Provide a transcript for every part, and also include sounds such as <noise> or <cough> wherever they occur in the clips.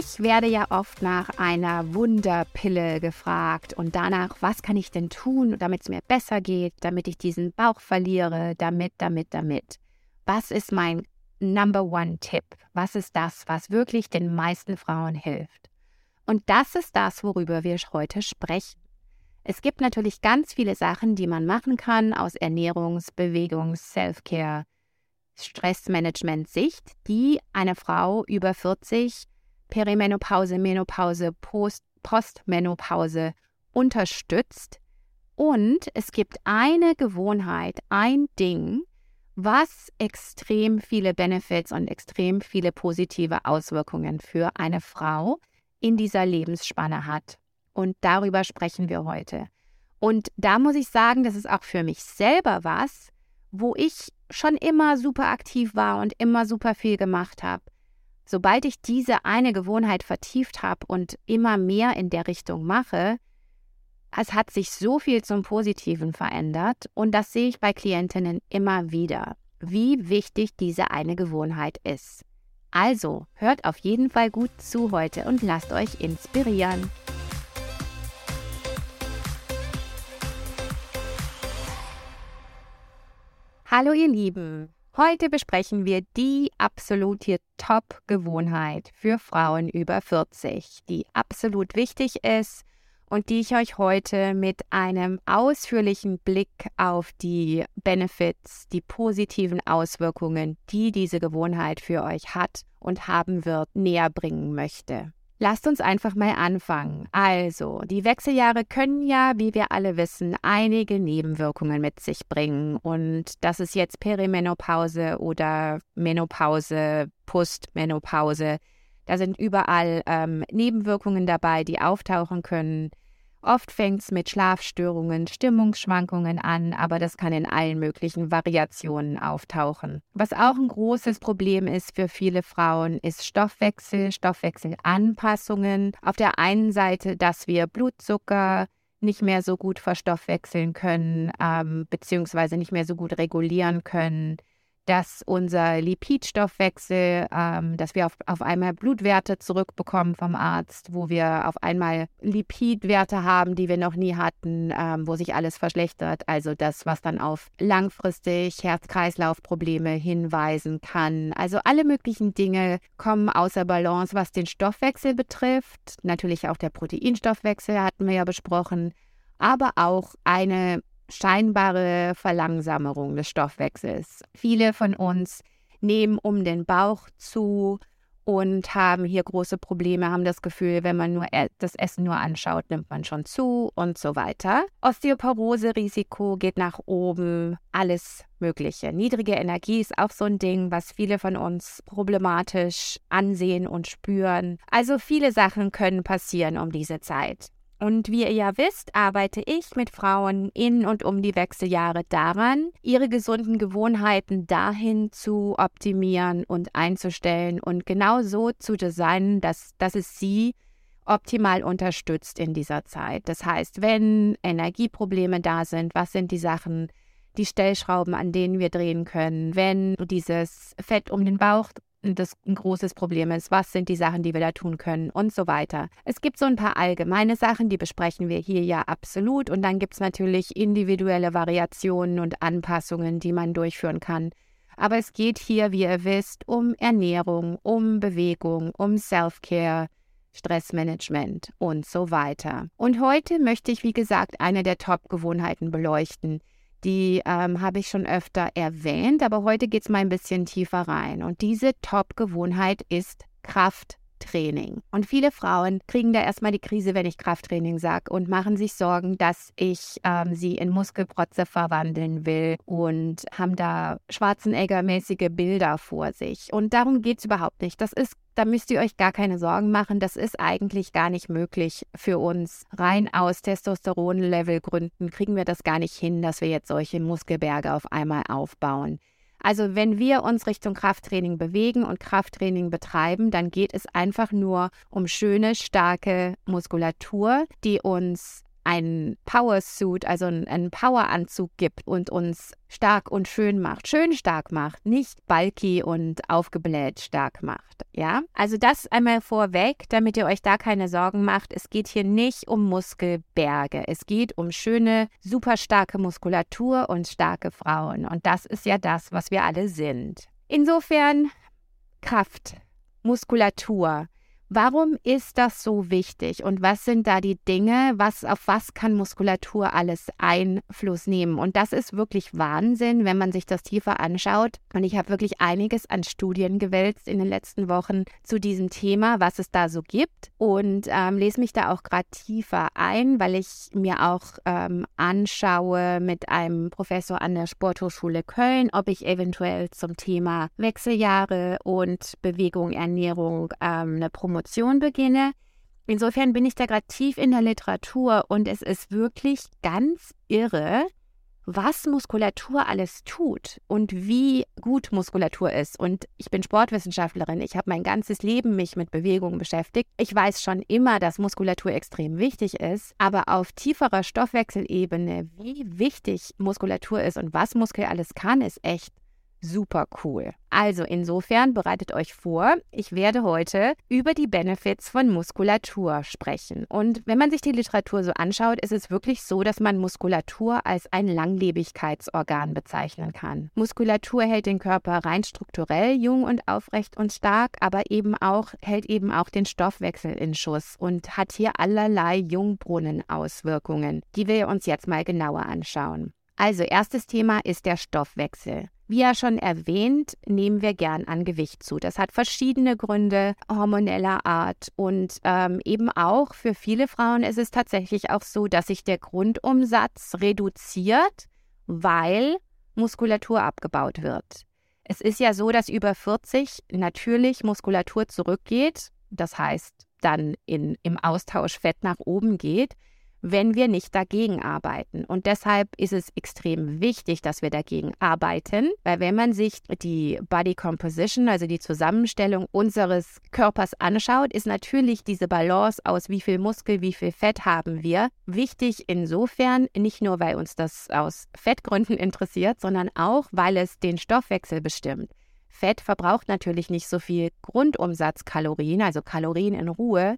Ich werde ja oft nach einer Wunderpille gefragt und danach, was kann ich denn tun, damit es mir besser geht, damit ich diesen Bauch verliere, damit, damit, damit. Was ist mein Number One-Tipp? Was ist das, was wirklich den meisten Frauen hilft? Und das ist das, worüber wir heute sprechen. Es gibt natürlich ganz viele Sachen, die man machen kann aus Ernährungs-, Bewegungs-, Self-Care, Stressmanagement-Sicht, die eine Frau über 40 Perimenopause, Menopause, Post, Postmenopause unterstützt. Und es gibt eine Gewohnheit, ein Ding, was extrem viele Benefits und extrem viele positive Auswirkungen für eine Frau in dieser Lebensspanne hat. Und darüber sprechen wir heute. Und da muss ich sagen, das ist auch für mich selber was, wo ich schon immer super aktiv war und immer super viel gemacht habe. Sobald ich diese eine Gewohnheit vertieft habe und immer mehr in der Richtung mache, es hat sich so viel zum Positiven verändert und das sehe ich bei Klientinnen immer wieder, wie wichtig diese eine Gewohnheit ist. Also hört auf jeden Fall gut zu heute und lasst euch inspirieren. Hallo ihr Lieben, Heute besprechen wir die absolute Top-Gewohnheit für Frauen über 40, die absolut wichtig ist und die ich euch heute mit einem ausführlichen Blick auf die Benefits, die positiven Auswirkungen, die diese Gewohnheit für euch hat und haben wird, näher bringen möchte. Lasst uns einfach mal anfangen. Also, die Wechseljahre können ja, wie wir alle wissen, einige Nebenwirkungen mit sich bringen. Und das ist jetzt Perimenopause oder Menopause, Postmenopause. Da sind überall ähm, Nebenwirkungen dabei, die auftauchen können. Oft fängt es mit Schlafstörungen, Stimmungsschwankungen an, aber das kann in allen möglichen Variationen auftauchen. Was auch ein großes Problem ist für viele Frauen, ist Stoffwechsel, Stoffwechselanpassungen. Auf der einen Seite, dass wir Blutzucker nicht mehr so gut verstoffwechseln können, ähm, beziehungsweise nicht mehr so gut regulieren können dass unser Lipidstoffwechsel, ähm, dass wir auf, auf einmal Blutwerte zurückbekommen vom Arzt, wo wir auf einmal Lipidwerte haben, die wir noch nie hatten, ähm, wo sich alles verschlechtert. Also das, was dann auf langfristig Herz-Kreislauf-Probleme hinweisen kann. Also alle möglichen Dinge kommen außer Balance, was den Stoffwechsel betrifft. Natürlich auch der Proteinstoffwechsel hatten wir ja besprochen aber auch eine scheinbare Verlangsamung des Stoffwechsels. Viele von uns nehmen um den Bauch zu und haben hier große Probleme, haben das Gefühl, wenn man nur das Essen nur anschaut, nimmt man schon zu und so weiter. Osteoporose-Risiko geht nach oben, alles Mögliche. Niedrige Energie ist auch so ein Ding, was viele von uns problematisch ansehen und spüren. Also viele Sachen können passieren um diese Zeit. Und wie ihr ja wisst, arbeite ich mit Frauen in und um die Wechseljahre daran, ihre gesunden Gewohnheiten dahin zu optimieren und einzustellen und genau so zu designen, dass, dass es sie optimal unterstützt in dieser Zeit. Das heißt, wenn Energieprobleme da sind, was sind die Sachen, die Stellschrauben, an denen wir drehen können, wenn dieses Fett um den Bauch das ein großes Problem ist. Was sind die Sachen, die wir da tun können und so weiter. Es gibt so ein paar allgemeine Sachen, die besprechen wir hier ja absolut. Und dann gibt es natürlich individuelle Variationen und Anpassungen, die man durchführen kann. Aber es geht hier, wie ihr wisst, um Ernährung, um Bewegung, um Self-Care, Stressmanagement und so weiter. Und heute möchte ich, wie gesagt, eine der Top-Gewohnheiten beleuchten, die ähm, habe ich schon öfter erwähnt, aber heute geht es mal ein bisschen tiefer rein. Und diese Top-Gewohnheit ist Kraft Krafttraining. Und viele Frauen kriegen da erstmal die Krise, wenn ich Krafttraining sage und machen sich Sorgen, dass ich ähm, sie in Muskelprotze verwandeln will und haben da Schwarzenegger-mäßige Bilder vor sich. Und darum geht es überhaupt nicht. Das ist da müsst ihr euch gar keine Sorgen machen. Das ist eigentlich gar nicht möglich für uns. Rein aus Testosteron-Level-Gründen kriegen wir das gar nicht hin, dass wir jetzt solche Muskelberge auf einmal aufbauen. Also wenn wir uns Richtung Krafttraining bewegen und Krafttraining betreiben, dann geht es einfach nur um schöne, starke Muskulatur, die uns einen Power-Suit, also einen Power-Anzug gibt und uns stark und schön macht, schön stark macht, nicht bulky und aufgebläht stark macht. Ja, also das einmal vorweg, damit ihr euch da keine Sorgen macht. Es geht hier nicht um Muskelberge. Es geht um schöne, super starke Muskulatur und starke Frauen. Und das ist ja das, was wir alle sind. Insofern Kraft, Muskulatur, Warum ist das so wichtig und was sind da die Dinge, was auf was kann Muskulatur alles Einfluss nehmen? Und das ist wirklich Wahnsinn, wenn man sich das tiefer anschaut. Und ich habe wirklich einiges an Studien gewälzt in den letzten Wochen zu diesem Thema, was es da so gibt und ähm, lese mich da auch gerade tiefer ein, weil ich mir auch ähm, anschaue mit einem Professor an der Sporthochschule Köln, ob ich eventuell zum Thema Wechseljahre und Bewegung, Ernährung ähm, eine Promotion Promotion beginne. Insofern bin ich da gerade tief in der Literatur und es ist wirklich ganz irre, was Muskulatur alles tut und wie gut Muskulatur ist. Und ich bin Sportwissenschaftlerin, ich habe mein ganzes Leben mich mit Bewegung beschäftigt. Ich weiß schon immer, dass Muskulatur extrem wichtig ist, aber auf tieferer Stoffwechselebene, wie wichtig Muskulatur ist und was Muskel alles kann, ist echt super cool. Also insofern bereitet euch vor, ich werde heute über die Benefits von Muskulatur sprechen. Und wenn man sich die Literatur so anschaut, ist es wirklich so, dass man Muskulatur als ein Langlebigkeitsorgan bezeichnen kann. Muskulatur hält den Körper rein strukturell jung und aufrecht und stark, aber eben auch hält eben auch den Stoffwechsel in Schuss und hat hier allerlei Jungbrunnen-Auswirkungen, die wir uns jetzt mal genauer anschauen. Also erstes Thema ist der Stoffwechsel. Wie ja schon erwähnt, nehmen wir gern an Gewicht zu. Das hat verschiedene Gründe hormoneller Art und ähm, eben auch für viele Frauen ist es tatsächlich auch so, dass sich der Grundumsatz reduziert, weil Muskulatur abgebaut wird. Es ist ja so, dass über 40 natürlich Muskulatur zurückgeht, das heißt dann in, im Austausch Fett nach oben geht wenn wir nicht dagegen arbeiten. Und deshalb ist es extrem wichtig, dass wir dagegen arbeiten, weil wenn man sich die Body Composition, also die Zusammenstellung unseres Körpers anschaut, ist natürlich diese Balance aus wie viel Muskel, wie viel Fett haben wir wichtig insofern, nicht nur weil uns das aus Fettgründen <laughs> interessiert, sondern auch, weil es den Stoffwechsel bestimmt. Fett verbraucht natürlich nicht so viel Grundumsatzkalorien, also Kalorien in Ruhe,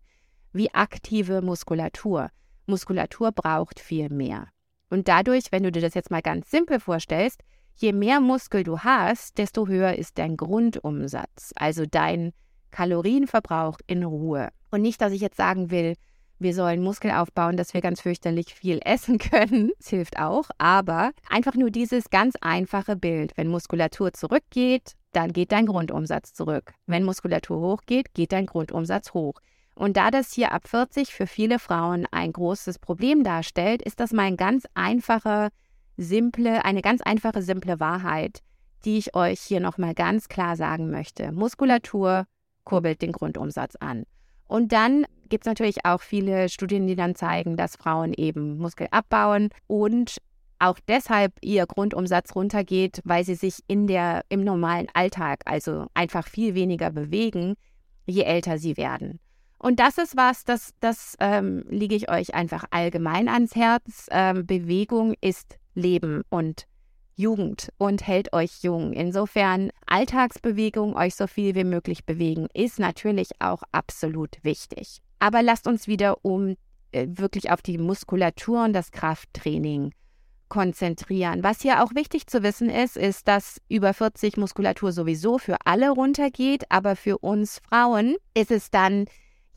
wie aktive Muskulatur. Muskulatur braucht viel mehr. Und dadurch, wenn du dir das jetzt mal ganz simpel vorstellst, je mehr Muskel du hast, desto höher ist dein Grundumsatz, also dein Kalorienverbrauch in Ruhe. Und nicht, dass ich jetzt sagen will, wir sollen Muskel aufbauen, dass wir ganz fürchterlich viel <laughs> essen können. Das hilft auch. Aber einfach nur dieses ganz einfache Bild. Wenn Muskulatur zurückgeht, dann geht dein Grundumsatz zurück. Wenn Muskulatur hochgeht, geht dein Grundumsatz hoch. Und da das hier ab 40 für viele Frauen ein großes Problem darstellt, ist das mal ein ganz einfache, simple, eine ganz einfache, simple Wahrheit, die ich euch hier nochmal ganz klar sagen möchte. Muskulatur kurbelt den Grundumsatz an. Und dann gibt es natürlich auch viele Studien, die dann zeigen, dass Frauen eben Muskel abbauen und auch deshalb ihr Grundumsatz runtergeht, weil sie sich in der, im normalen Alltag, also einfach viel weniger bewegen, je älter sie werden. Und das ist was, das, das ähm, liege ich euch einfach allgemein ans Herz. Ähm, Bewegung ist Leben und Jugend und hält euch jung. Insofern Alltagsbewegung, euch so viel wie möglich bewegen, ist natürlich auch absolut wichtig. Aber lasst uns wieder um äh, wirklich auf die Muskulatur und das Krafttraining konzentrieren. Was hier auch wichtig zu wissen ist, ist, dass über 40 Muskulatur sowieso für alle runtergeht, aber für uns Frauen ist es dann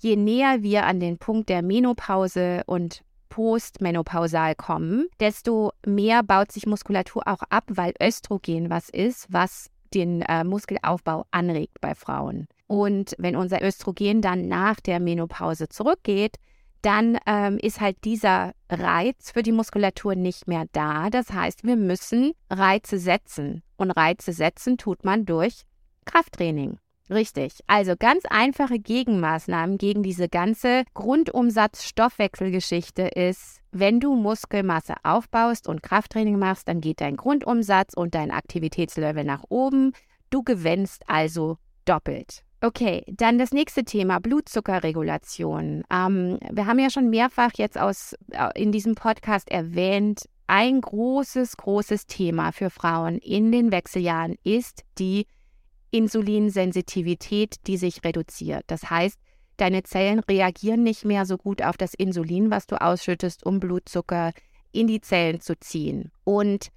je näher wir an den Punkt der Menopause und postmenopausal kommen, desto mehr baut sich Muskulatur auch ab, weil Östrogen was ist, was den äh, Muskelaufbau anregt bei Frauen. Und wenn unser Östrogen dann nach der Menopause zurückgeht, dann ähm, ist halt dieser Reiz für die Muskulatur nicht mehr da. Das heißt, wir müssen Reize setzen. Und Reize setzen tut man durch Krafttraining. Richtig. Also ganz einfache Gegenmaßnahmen gegen diese ganze Grundumsatz-Stoffwechselgeschichte ist, wenn du Muskelmasse aufbaust und Krafttraining machst, dann geht dein Grundumsatz und dein Aktivitätslevel nach oben. Du gewinnst also doppelt. Okay, dann das nächste Thema, Blutzuckerregulation. Ähm, wir haben ja schon mehrfach jetzt aus, äh, in diesem Podcast erwähnt, ein großes, großes Thema für Frauen in den Wechseljahren ist die Insulinsensitivität, die sich reduziert. Das heißt, deine Zellen reagieren nicht mehr so gut auf das Insulin, was du ausschüttest, um Blutzucker in die Zellen zu ziehen. Und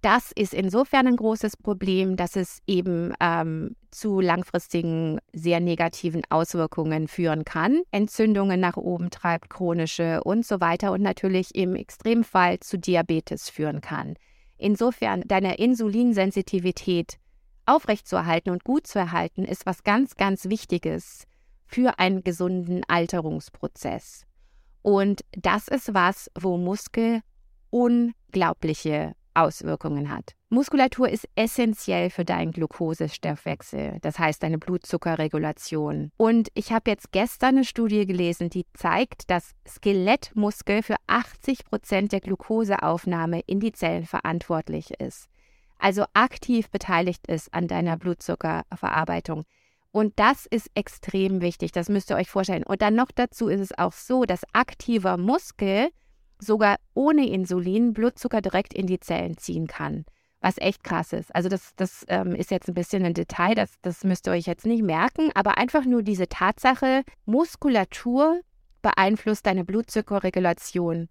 das ist insofern ein großes Problem, dass es eben ähm, zu langfristigen, sehr negativen Auswirkungen führen kann. Entzündungen nach oben treibt, chronische und so weiter und natürlich im Extremfall zu Diabetes führen kann. Insofern deine Insulinsensitivität aufrechtzuerhalten und gut zu erhalten, ist was ganz, ganz Wichtiges für einen gesunden Alterungsprozess. Und das ist was, wo Muskel unglaubliche Auswirkungen hat. Muskulatur ist essentiell für deinen Glukosestoffwechsel, das heißt deine Blutzuckerregulation. Und ich habe jetzt gestern eine Studie gelesen, die zeigt, dass Skelettmuskel für 80 Prozent der Glukoseaufnahme in die Zellen verantwortlich ist. Also aktiv beteiligt ist an deiner Blutzuckerverarbeitung. Und das ist extrem wichtig, das müsst ihr euch vorstellen. Und dann noch dazu ist es auch so, dass aktiver Muskel sogar ohne Insulin Blutzucker direkt in die Zellen ziehen kann. Was echt krass ist. Also das, das ähm, ist jetzt ein bisschen ein Detail, das, das müsst ihr euch jetzt nicht merken, aber einfach nur diese Tatsache, Muskulatur beeinflusst deine Blutzuckerregulation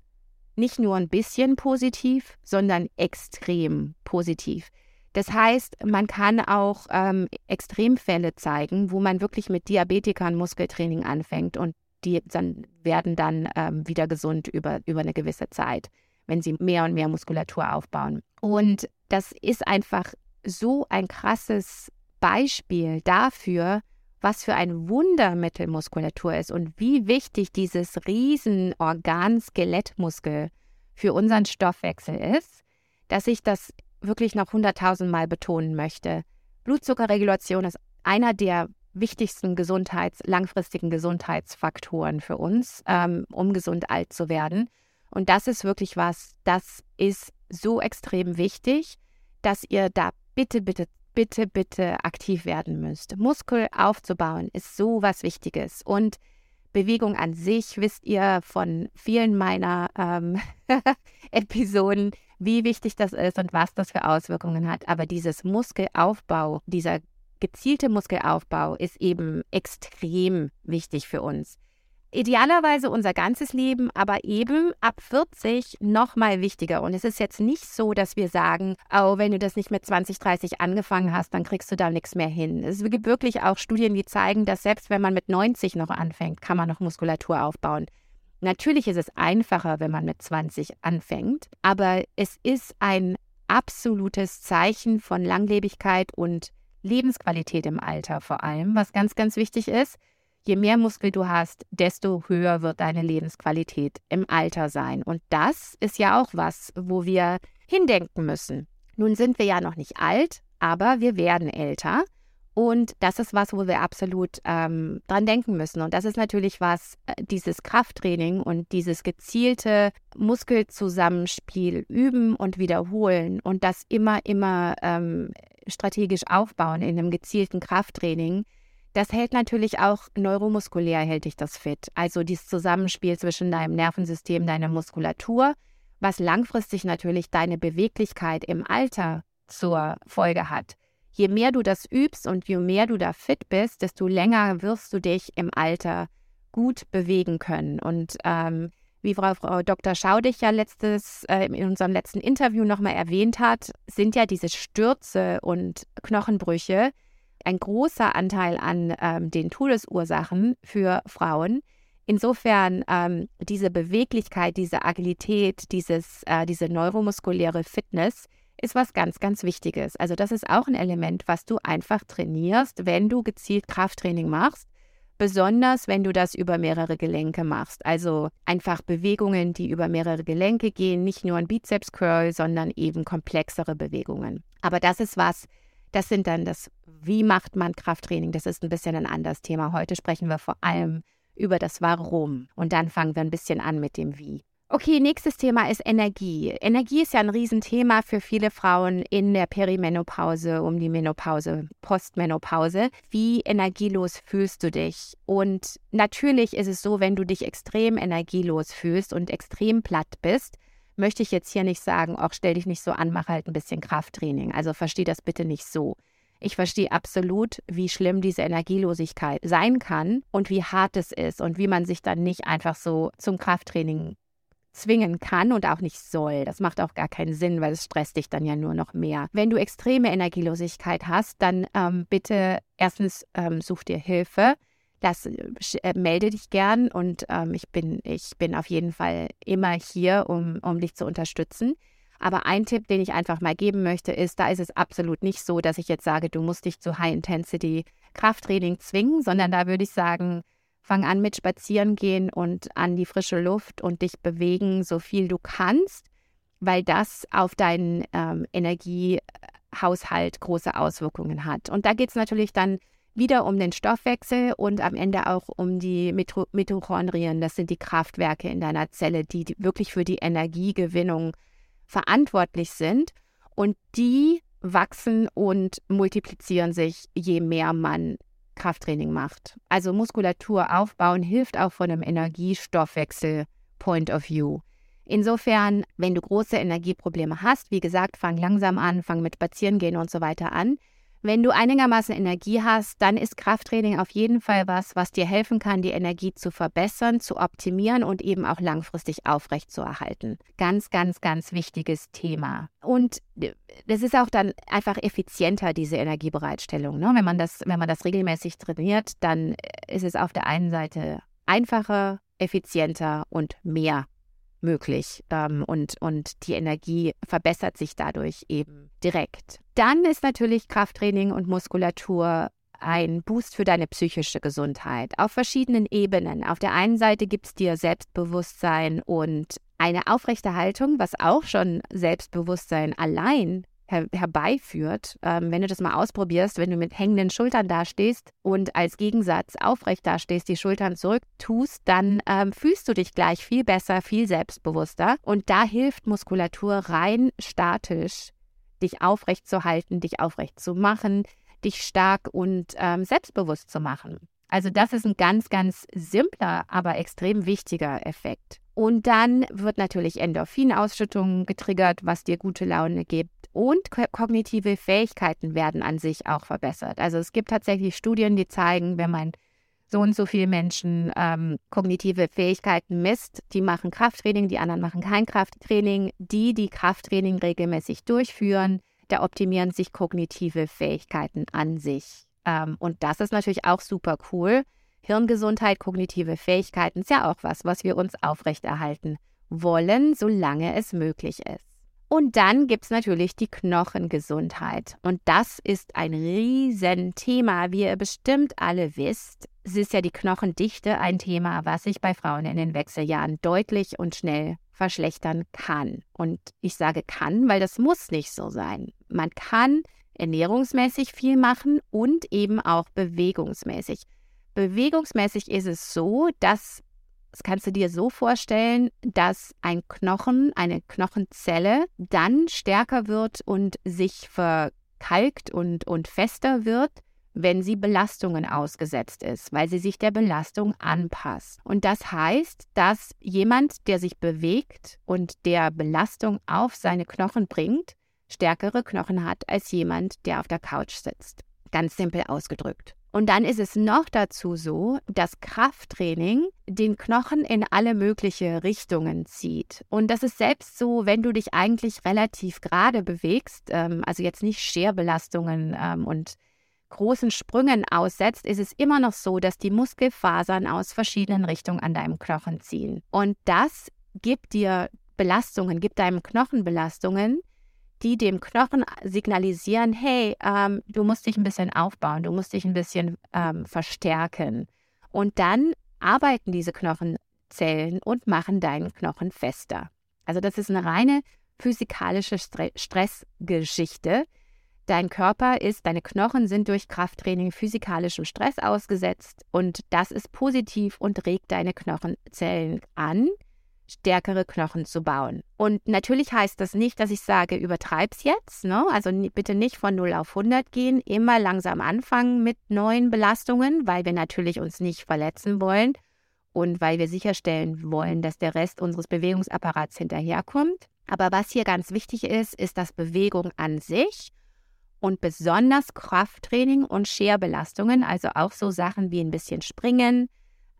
nicht nur ein bisschen positiv, sondern extrem positiv. Das heißt, man kann auch ähm, Extremfälle zeigen, wo man wirklich mit Diabetikern Muskeltraining anfängt und die dann, werden dann ähm, wieder gesund über, über eine gewisse Zeit, wenn sie mehr und mehr Muskulatur aufbauen. Und das ist einfach so ein krasses Beispiel dafür, was für ein Wundermittel Muskulatur ist und wie wichtig dieses Riesenorgan Skelettmuskel für unseren Stoffwechsel ist, dass ich das wirklich noch hunderttausendmal betonen möchte. Blutzuckerregulation ist einer der wichtigsten Gesundheits-, langfristigen Gesundheitsfaktoren für uns, ähm, um gesund alt zu werden. Und das ist wirklich was, das ist so extrem wichtig, dass ihr da bitte, bitte, bitte, bitte aktiv werden müsst. Muskel aufzubauen ist so was Wichtiges. Und Bewegung an sich wisst ihr von vielen meiner ähm, <laughs> Episoden, wie wichtig das ist und was das für Auswirkungen hat. Aber dieses Muskelaufbau, dieser gezielte Muskelaufbau ist eben extrem wichtig für uns. Idealerweise unser ganzes Leben, aber eben ab 40 noch mal wichtiger. Und es ist jetzt nicht so, dass wir sagen, oh, wenn du das nicht mit 20, 30 angefangen hast, dann kriegst du da nichts mehr hin. Es gibt wirklich auch Studien, die zeigen, dass selbst wenn man mit 90 noch anfängt, kann man noch Muskulatur aufbauen. Natürlich ist es einfacher, wenn man mit 20 anfängt, aber es ist ein absolutes Zeichen von Langlebigkeit und Lebensqualität im Alter vor allem, was ganz, ganz wichtig ist. Je mehr Muskel du hast, desto höher wird deine Lebensqualität im Alter sein. Und das ist ja auch was, wo wir hindenken müssen. Nun sind wir ja noch nicht alt, aber wir werden älter. Und das ist was, wo wir absolut ähm, dran denken müssen. Und das ist natürlich was, äh, dieses Krafttraining und dieses gezielte Muskelzusammenspiel üben und wiederholen und das immer, immer ähm, strategisch aufbauen in einem gezielten Krafttraining. Das hält natürlich auch neuromuskulär, hält dich das fit. Also dieses Zusammenspiel zwischen deinem Nervensystem, deiner Muskulatur, was langfristig natürlich deine Beweglichkeit im Alter zur Folge hat je mehr du das übst und je mehr du da fit bist, desto länger wirst du dich im Alter gut bewegen können. Und ähm, wie Frau, Frau Dr. Schaudig ja letztes, äh, in unserem letzten Interview nochmal erwähnt hat, sind ja diese Stürze und Knochenbrüche ein großer Anteil an ähm, den Todesursachen für Frauen. Insofern ähm, diese Beweglichkeit, diese Agilität, dieses, äh, diese neuromuskuläre Fitness ist was ganz, ganz Wichtiges. Also das ist auch ein Element, was du einfach trainierst, wenn du gezielt Krafttraining machst. Besonders wenn du das über mehrere Gelenke machst. Also einfach Bewegungen, die über mehrere Gelenke gehen, nicht nur ein Bizeps Curl, sondern eben komplexere Bewegungen. Aber das ist was, das sind dann das, wie macht man Krafttraining? Das ist ein bisschen ein anderes Thema. Heute sprechen wir vor allem über das Warum und dann fangen wir ein bisschen an mit dem Wie. Okay, nächstes Thema ist Energie. Energie ist ja ein Riesenthema für viele Frauen in der Perimenopause, um die Menopause, Postmenopause. Wie energielos fühlst du dich? Und natürlich ist es so, wenn du dich extrem energielos fühlst und extrem platt bist, möchte ich jetzt hier nicht sagen, auch stell dich nicht so an, mach halt ein bisschen Krafttraining. Also versteh das bitte nicht so. Ich verstehe absolut, wie schlimm diese Energielosigkeit sein kann und wie hart es ist und wie man sich dann nicht einfach so zum Krafttraining zwingen kann und auch nicht soll. Das macht auch gar keinen Sinn, weil es stresst dich dann ja nur noch mehr. Wenn du extreme Energielosigkeit hast, dann ähm, bitte erstens ähm, such dir Hilfe. Das äh, melde dich gern und ähm, ich bin ich bin auf jeden Fall immer hier, um um dich zu unterstützen. Aber ein Tipp, den ich einfach mal geben möchte, ist, da ist es absolut nicht so, dass ich jetzt sage, du musst dich zu High Intensity Krafttraining zwingen, sondern da würde ich sagen, Fang an mit Spazieren gehen und an die frische Luft und dich bewegen, so viel du kannst, weil das auf deinen ähm, Energiehaushalt große Auswirkungen hat. Und da geht es natürlich dann wieder um den Stoffwechsel und am Ende auch um die Mitochondrien. Das sind die Kraftwerke in deiner Zelle, die wirklich für die Energiegewinnung verantwortlich sind. Und die wachsen und multiplizieren sich, je mehr man Krafttraining macht. Also Muskulatur aufbauen hilft auch von einem Energiestoffwechsel Point of View. Insofern, wenn du große Energieprobleme hast, wie gesagt, fang langsam an, fang mit Spazierengehen und so weiter an. Wenn du einigermaßen Energie hast, dann ist Krafttraining auf jeden Fall was, was dir helfen kann, die Energie zu verbessern, zu optimieren und eben auch langfristig aufrechtzuerhalten. Ganz, ganz, ganz wichtiges Thema. Und das ist auch dann einfach effizienter, diese Energiebereitstellung. Ne? Wenn, man das, wenn man das regelmäßig trainiert, dann ist es auf der einen Seite einfacher, effizienter und mehr möglich ähm, und, und die Energie verbessert sich dadurch eben direkt. Dann ist natürlich Krafttraining und Muskulatur ein Boost für deine psychische Gesundheit auf verschiedenen Ebenen. Auf der einen Seite gibt es dir Selbstbewusstsein und eine aufrechte Haltung, was auch schon Selbstbewusstsein allein her herbeiführt. Ähm, wenn du das mal ausprobierst, wenn du mit hängenden Schultern dastehst und als Gegensatz aufrecht dastehst, die Schultern zurück tust, dann ähm, fühlst du dich gleich viel besser, viel selbstbewusster. Und da hilft Muskulatur rein statisch, dich aufrecht zu halten, dich aufrecht zu machen, dich stark und ähm, selbstbewusst zu machen. Also das ist ein ganz, ganz simpler, aber extrem wichtiger Effekt. Und dann wird natürlich Endorphinausschüttung getriggert, was dir gute Laune gibt. Und kognitive Fähigkeiten werden an sich auch verbessert. Also es gibt tatsächlich Studien, die zeigen, wenn man so und so viele Menschen ähm, kognitive Fähigkeiten misst, die machen Krafttraining, die anderen machen kein Krafttraining. Die, die Krafttraining regelmäßig durchführen, da optimieren sich kognitive Fähigkeiten an sich. Ähm, und das ist natürlich auch super cool. Hirngesundheit, kognitive Fähigkeiten ist ja auch was, was wir uns aufrechterhalten wollen, solange es möglich ist. Und dann gibt es natürlich die Knochengesundheit. Und das ist ein Riesenthema, wie ihr bestimmt alle wisst. Es ist ja die Knochendichte ein Thema, was sich bei Frauen in den Wechseljahren deutlich und schnell verschlechtern kann. Und ich sage kann, weil das muss nicht so sein. Man kann ernährungsmäßig viel machen und eben auch bewegungsmäßig. Bewegungsmäßig ist es so, dass, das kannst du dir so vorstellen, dass ein Knochen, eine Knochenzelle dann stärker wird und sich verkalkt und, und fester wird, wenn sie Belastungen ausgesetzt ist, weil sie sich der Belastung anpasst. Und das heißt, dass jemand, der sich bewegt und der Belastung auf seine Knochen bringt, stärkere Knochen hat als jemand, der auf der Couch sitzt. Ganz simpel ausgedrückt. Und dann ist es noch dazu so, dass Krafttraining den Knochen in alle möglichen Richtungen zieht. Und das ist selbst so, wenn du dich eigentlich relativ gerade bewegst, ähm, also jetzt nicht Scherbelastungen ähm, und großen Sprüngen aussetzt, ist es immer noch so, dass die Muskelfasern aus verschiedenen Richtungen an deinem Knochen ziehen. Und das gibt dir Belastungen, gibt deinem Knochen Belastungen, die dem Knochen signalisieren, hey, ähm, du musst dich ein bisschen aufbauen, du musst dich ein bisschen ähm, verstärken. Und dann arbeiten diese Knochenzellen und machen deinen Knochen fester. Also das ist eine reine physikalische Stre Stressgeschichte. Dein Körper ist, deine Knochen sind durch Krafttraining physikalischem Stress ausgesetzt und das ist positiv und regt deine Knochenzellen an stärkere Knochen zu bauen. Und natürlich heißt das nicht, dass ich sage, übertreib's jetzt. Ne? Also bitte nicht von 0 auf 100 gehen, immer langsam anfangen mit neuen Belastungen, weil wir natürlich uns nicht verletzen wollen und weil wir sicherstellen wollen, dass der Rest unseres Bewegungsapparats hinterherkommt. Aber was hier ganz wichtig ist, ist, dass Bewegung an sich und besonders Krafttraining und Scherbelastungen, also auch so Sachen wie ein bisschen Springen,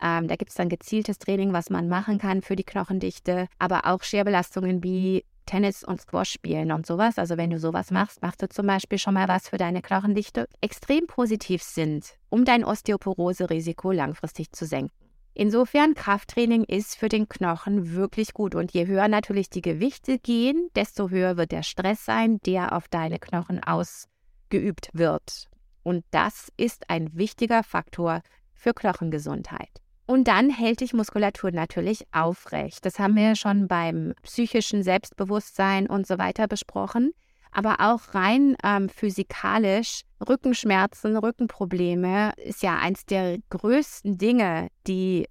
ähm, da gibt es dann gezieltes Training, was man machen kann für die Knochendichte, aber auch Scherbelastungen wie Tennis und Squash spielen und sowas. Also wenn du sowas machst, machst du zum Beispiel schon mal was für deine Knochendichte, extrem positiv sind, um dein Osteoporose-Risiko langfristig zu senken. Insofern, Krafttraining ist für den Knochen wirklich gut. Und je höher natürlich die Gewichte gehen, desto höher wird der Stress sein, der auf deine Knochen ausgeübt wird. Und das ist ein wichtiger Faktor für Knochengesundheit. Und dann hält dich Muskulatur natürlich aufrecht. Das haben wir schon beim psychischen Selbstbewusstsein und so weiter besprochen. Aber auch rein ähm, physikalisch, Rückenschmerzen, Rückenprobleme ist ja eins der größten Dinge, die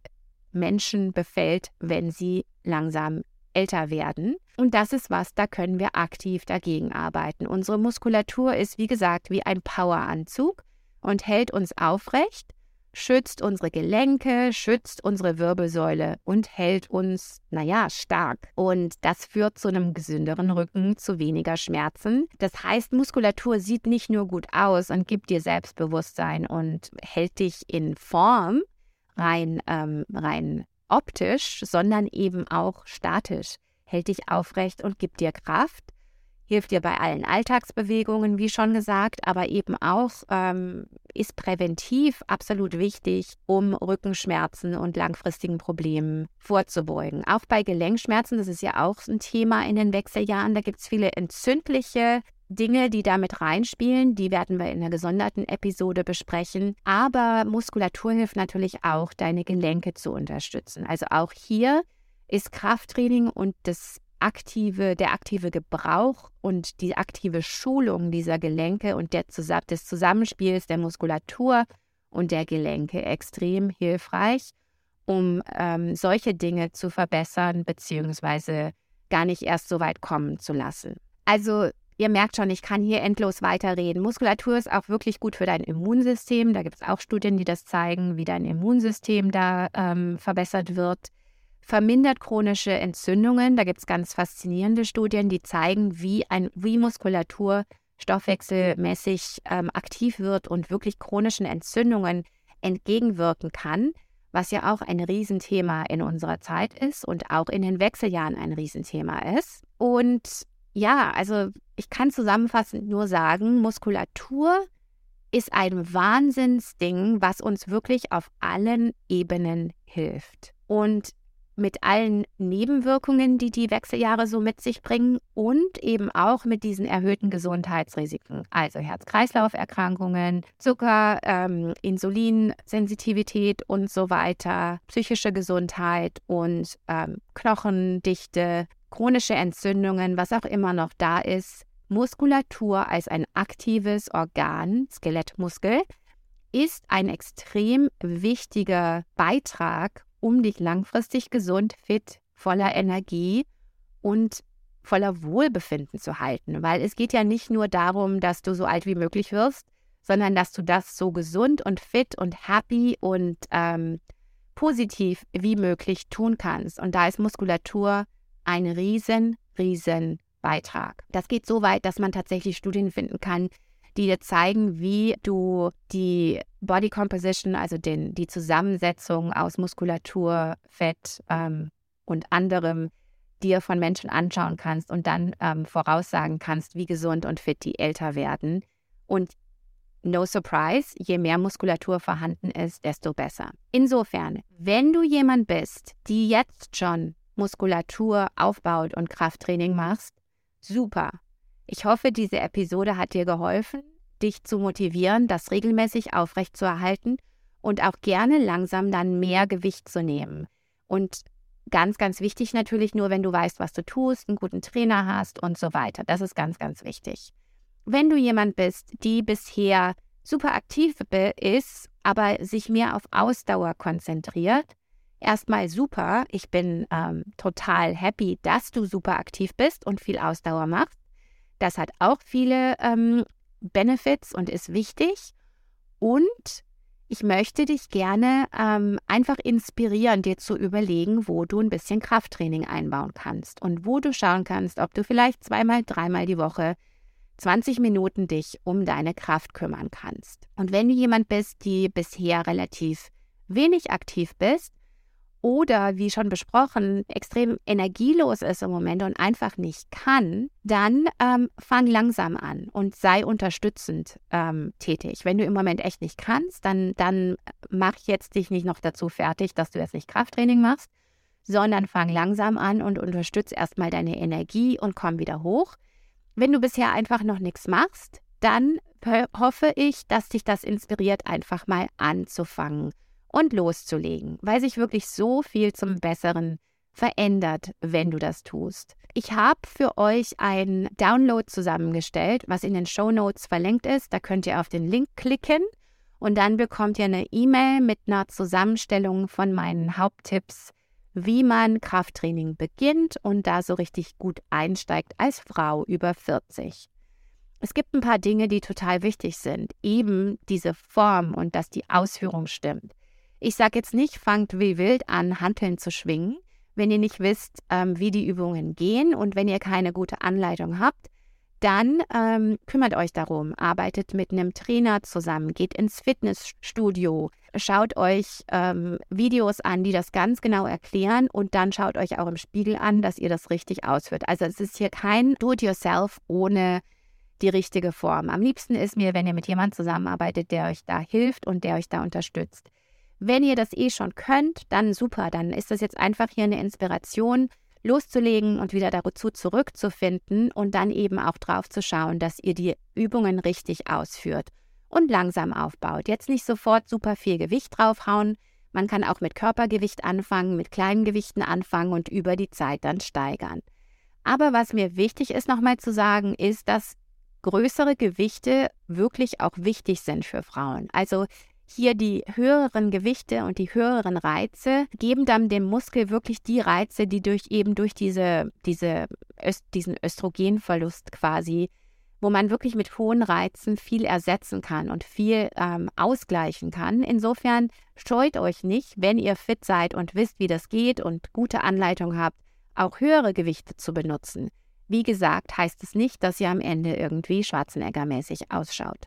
Menschen befällt, wenn sie langsam älter werden. Und das ist was, da können wir aktiv dagegen arbeiten. Unsere Muskulatur ist, wie gesagt, wie ein Poweranzug und hält uns aufrecht schützt unsere Gelenke, schützt unsere Wirbelsäule und hält uns, naja, stark. Und das führt zu einem gesünderen Rücken, zu weniger Schmerzen. Das heißt, Muskulatur sieht nicht nur gut aus und gibt dir Selbstbewusstsein und hält dich in Form, rein, ähm, rein optisch, sondern eben auch statisch, hält dich aufrecht und gibt dir Kraft hilft dir bei allen Alltagsbewegungen, wie schon gesagt, aber eben auch ähm, ist präventiv absolut wichtig, um Rückenschmerzen und langfristigen Problemen vorzubeugen. Auch bei Gelenkschmerzen, das ist ja auch ein Thema in den Wechseljahren, da gibt es viele entzündliche Dinge, die damit reinspielen, die werden wir in einer gesonderten Episode besprechen. Aber Muskulatur hilft natürlich auch, deine Gelenke zu unterstützen. Also auch hier ist Krafttraining und das aktive, der aktive Gebrauch und die aktive Schulung dieser Gelenke und der, des Zusammenspiels der Muskulatur und der Gelenke extrem hilfreich, um ähm, solche Dinge zu verbessern beziehungsweise gar nicht erst so weit kommen zu lassen. Also ihr merkt schon, ich kann hier endlos weiterreden. Muskulatur ist auch wirklich gut für dein Immunsystem. Da gibt es auch Studien, die das zeigen, wie dein Immunsystem da ähm, verbessert wird vermindert chronische Entzündungen. Da gibt es ganz faszinierende Studien, die zeigen, wie, ein, wie Muskulatur stoffwechselmäßig ähm, aktiv wird und wirklich chronischen Entzündungen entgegenwirken kann, was ja auch ein Riesenthema in unserer Zeit ist und auch in den Wechseljahren ein Riesenthema ist. Und ja, also ich kann zusammenfassend nur sagen, Muskulatur ist ein Wahnsinnsding, was uns wirklich auf allen Ebenen hilft. Und mit allen Nebenwirkungen, die die Wechseljahre so mit sich bringen und eben auch mit diesen erhöhten Gesundheitsrisiken, also Herz-Kreislauf-Erkrankungen, Zucker, ähm, Insulinsensitivität und so weiter, psychische Gesundheit und ähm, Knochendichte, chronische Entzündungen, was auch immer noch da ist. Muskulatur als ein aktives Organ, Skelettmuskel, ist ein extrem wichtiger Beitrag, um dich langfristig gesund, fit, voller Energie und voller Wohlbefinden zu halten. Weil es geht ja nicht nur darum, dass du so alt wie möglich wirst, sondern dass du das so gesund und fit und happy und ähm, positiv wie möglich tun kannst. Und da ist Muskulatur ein riesen, riesen Beitrag. Das geht so weit, dass man tatsächlich Studien finden kann, die dir zeigen, wie du die Body Composition, also den, die Zusammensetzung aus Muskulatur, Fett ähm, und anderem dir von Menschen anschauen kannst und dann ähm, voraussagen kannst, wie gesund und fit die älter werden. Und no surprise, je mehr Muskulatur vorhanden ist, desto besser. Insofern, wenn du jemand bist, die jetzt schon Muskulatur aufbaut und Krafttraining machst, super. Ich hoffe, diese Episode hat dir geholfen, dich zu motivieren, das regelmäßig aufrechtzuerhalten und auch gerne langsam dann mehr Gewicht zu nehmen. Und ganz, ganz wichtig natürlich nur, wenn du weißt, was du tust, einen guten Trainer hast und so weiter. Das ist ganz, ganz wichtig. Wenn du jemand bist, die bisher super aktiv ist, aber sich mehr auf Ausdauer konzentriert, erstmal super. Ich bin ähm, total happy, dass du super aktiv bist und viel Ausdauer machst. Das hat auch viele ähm, Benefits und ist wichtig. Und ich möchte dich gerne ähm, einfach inspirieren, dir zu überlegen, wo du ein bisschen Krafttraining einbauen kannst und wo du schauen kannst, ob du vielleicht zweimal, dreimal die Woche 20 Minuten dich um deine Kraft kümmern kannst. Und wenn du jemand bist, die bisher relativ wenig aktiv bist, oder wie schon besprochen, extrem energielos ist im Moment und einfach nicht kann, dann ähm, fang langsam an und sei unterstützend ähm, tätig. Wenn du im Moment echt nicht kannst, dann, dann mach jetzt dich nicht noch dazu fertig, dass du jetzt nicht Krafttraining machst, sondern fang langsam an und unterstütze erstmal deine Energie und komm wieder hoch. Wenn du bisher einfach noch nichts machst, dann hoffe ich, dass dich das inspiriert, einfach mal anzufangen und loszulegen, weil sich wirklich so viel zum Besseren verändert, wenn du das tust. Ich habe für euch ein Download zusammengestellt, was in den Show Notes verlinkt ist. Da könnt ihr auf den Link klicken und dann bekommt ihr eine E-Mail mit einer Zusammenstellung von meinen Haupttipps, wie man Krafttraining beginnt und da so richtig gut einsteigt als Frau über 40. Es gibt ein paar Dinge, die total wichtig sind. Eben diese Form und dass die Ausführung stimmt. Ich sage jetzt nicht, fangt wie wild an, Hanteln zu schwingen, wenn ihr nicht wisst, ähm, wie die Übungen gehen und wenn ihr keine gute Anleitung habt, dann ähm, kümmert euch darum, arbeitet mit einem Trainer zusammen, geht ins Fitnessstudio, schaut euch ähm, Videos an, die das ganz genau erklären und dann schaut euch auch im Spiegel an, dass ihr das richtig ausführt. Also es ist hier kein Do-it-yourself ohne die richtige Form. Am liebsten ist mir, wenn ihr mit jemandem zusammenarbeitet, der euch da hilft und der euch da unterstützt. Wenn ihr das eh schon könnt, dann super, dann ist das jetzt einfach hier eine Inspiration, loszulegen und wieder dazu zurückzufinden und dann eben auch drauf zu schauen, dass ihr die Übungen richtig ausführt und langsam aufbaut. Jetzt nicht sofort super viel Gewicht draufhauen. Man kann auch mit Körpergewicht anfangen, mit kleinen Gewichten anfangen und über die Zeit dann steigern. Aber was mir wichtig ist nochmal zu sagen, ist, dass größere Gewichte wirklich auch wichtig sind für Frauen. Also hier die höheren Gewichte und die höheren Reize geben dann dem Muskel wirklich die Reize, die durch eben durch diese, diese Öst, diesen Östrogenverlust quasi, wo man wirklich mit hohen Reizen viel ersetzen kann und viel ähm, ausgleichen kann. Insofern scheut euch nicht, wenn ihr fit seid und wisst, wie das geht und gute Anleitung habt, auch höhere Gewichte zu benutzen. Wie gesagt, heißt es nicht, dass ihr am Ende irgendwie Schwarzenegger-mäßig ausschaut.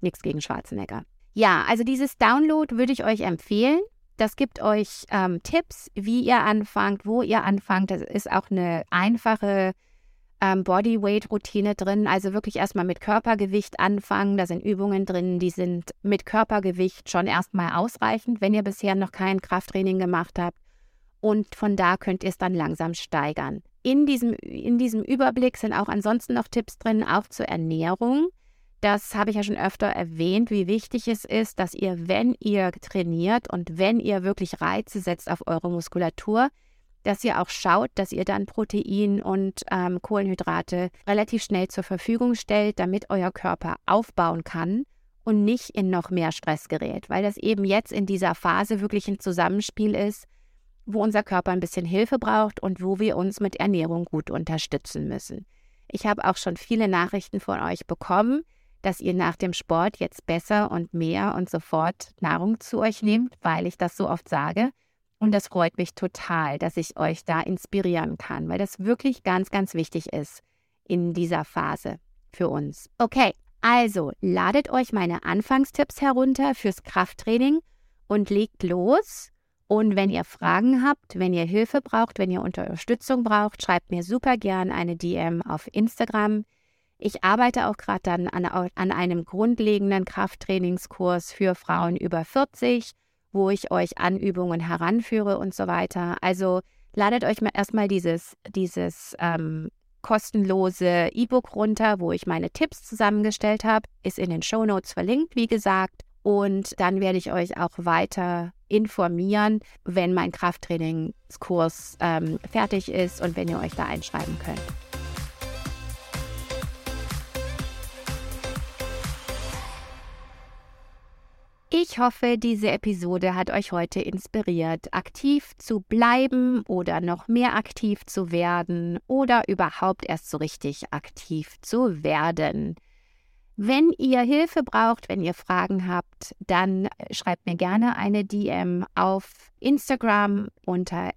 Nichts gegen Schwarzenegger. Ja, also dieses Download würde ich euch empfehlen. Das gibt euch ähm, Tipps, wie ihr anfangt, wo ihr anfangt. Das ist auch eine einfache ähm, Bodyweight-Routine drin. Also wirklich erstmal mit Körpergewicht anfangen. Da sind Übungen drin, die sind mit Körpergewicht schon erstmal ausreichend, wenn ihr bisher noch kein Krafttraining gemacht habt. Und von da könnt ihr es dann langsam steigern. In diesem, in diesem Überblick sind auch ansonsten noch Tipps drin, auch zur Ernährung. Das habe ich ja schon öfter erwähnt, wie wichtig es ist, dass ihr, wenn ihr trainiert und wenn ihr wirklich Reize setzt auf eure Muskulatur, dass ihr auch schaut, dass ihr dann Protein und ähm, Kohlenhydrate relativ schnell zur Verfügung stellt, damit euer Körper aufbauen kann und nicht in noch mehr Stress gerät, weil das eben jetzt in dieser Phase wirklich ein Zusammenspiel ist, wo unser Körper ein bisschen Hilfe braucht und wo wir uns mit Ernährung gut unterstützen müssen. Ich habe auch schon viele Nachrichten von euch bekommen, dass ihr nach dem Sport jetzt besser und mehr und sofort Nahrung zu euch nehmt, weil ich das so oft sage. Und das freut mich total, dass ich euch da inspirieren kann, weil das wirklich ganz, ganz wichtig ist in dieser Phase für uns. Okay, also ladet euch meine Anfangstipps herunter fürs Krafttraining und legt los. Und wenn ihr Fragen habt, wenn ihr Hilfe braucht, wenn ihr Unterstützung braucht, schreibt mir super gern eine DM auf Instagram. Ich arbeite auch gerade dann an, an einem grundlegenden Krafttrainingskurs für Frauen über 40, wo ich euch an Übungen heranführe und so weiter. Also ladet euch mal erstmal dieses, dieses ähm, kostenlose E-Book runter, wo ich meine Tipps zusammengestellt habe. Ist in den Show Notes verlinkt, wie gesagt. Und dann werde ich euch auch weiter informieren, wenn mein Krafttrainingskurs ähm, fertig ist und wenn ihr euch da einschreiben könnt. Ich hoffe, diese Episode hat euch heute inspiriert, aktiv zu bleiben oder noch mehr aktiv zu werden oder überhaupt erst so richtig aktiv zu werden. Wenn ihr Hilfe braucht, wenn ihr Fragen habt, dann schreibt mir gerne eine DM auf Instagram unter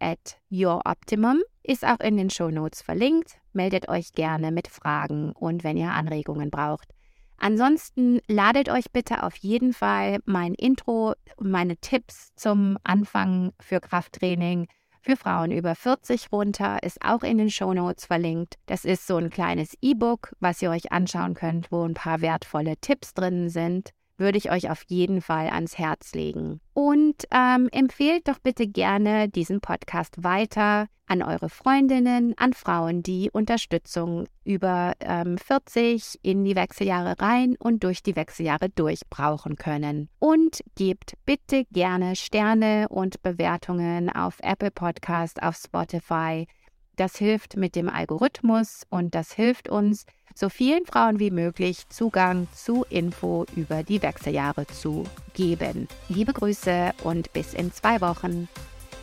@youroptimum. Ist auch in den Show Notes verlinkt. Meldet euch gerne mit Fragen und wenn ihr Anregungen braucht. Ansonsten ladet euch bitte auf jeden Fall mein Intro, meine Tipps zum Anfang für Krafttraining für Frauen über 40 runter, ist auch in den Show Notes verlinkt. Das ist so ein kleines E-Book, was ihr euch anschauen könnt, wo ein paar wertvolle Tipps drin sind würde ich euch auf jeden Fall ans Herz legen. Und ähm, empfehlt doch bitte gerne diesen Podcast weiter an eure Freundinnen, an Frauen, die Unterstützung über ähm, 40 in die Wechseljahre rein und durch die Wechseljahre durch brauchen können. Und gebt bitte gerne Sterne und Bewertungen auf Apple Podcast, auf Spotify. Das hilft mit dem Algorithmus und das hilft uns, so vielen Frauen wie möglich Zugang zu Info über die Wechseljahre zu geben. Liebe Grüße und bis in zwei Wochen.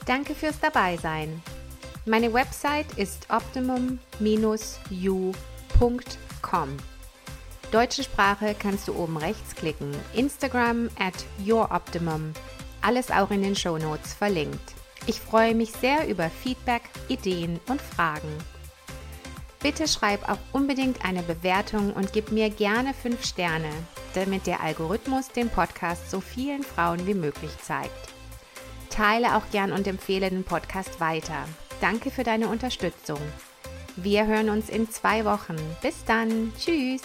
Danke fürs Dabeisein. Meine Website ist optimum-u.com. Deutsche Sprache kannst du oben rechts klicken. Instagram at youroptimum. Alles auch in den Show Notes verlinkt. Ich freue mich sehr über Feedback, Ideen und Fragen. Bitte schreib auch unbedingt eine Bewertung und gib mir gerne 5 Sterne, damit der Algorithmus den Podcast so vielen Frauen wie möglich zeigt. Teile auch gern und empfehle den Podcast weiter. Danke für deine Unterstützung. Wir hören uns in zwei Wochen. Bis dann. Tschüss.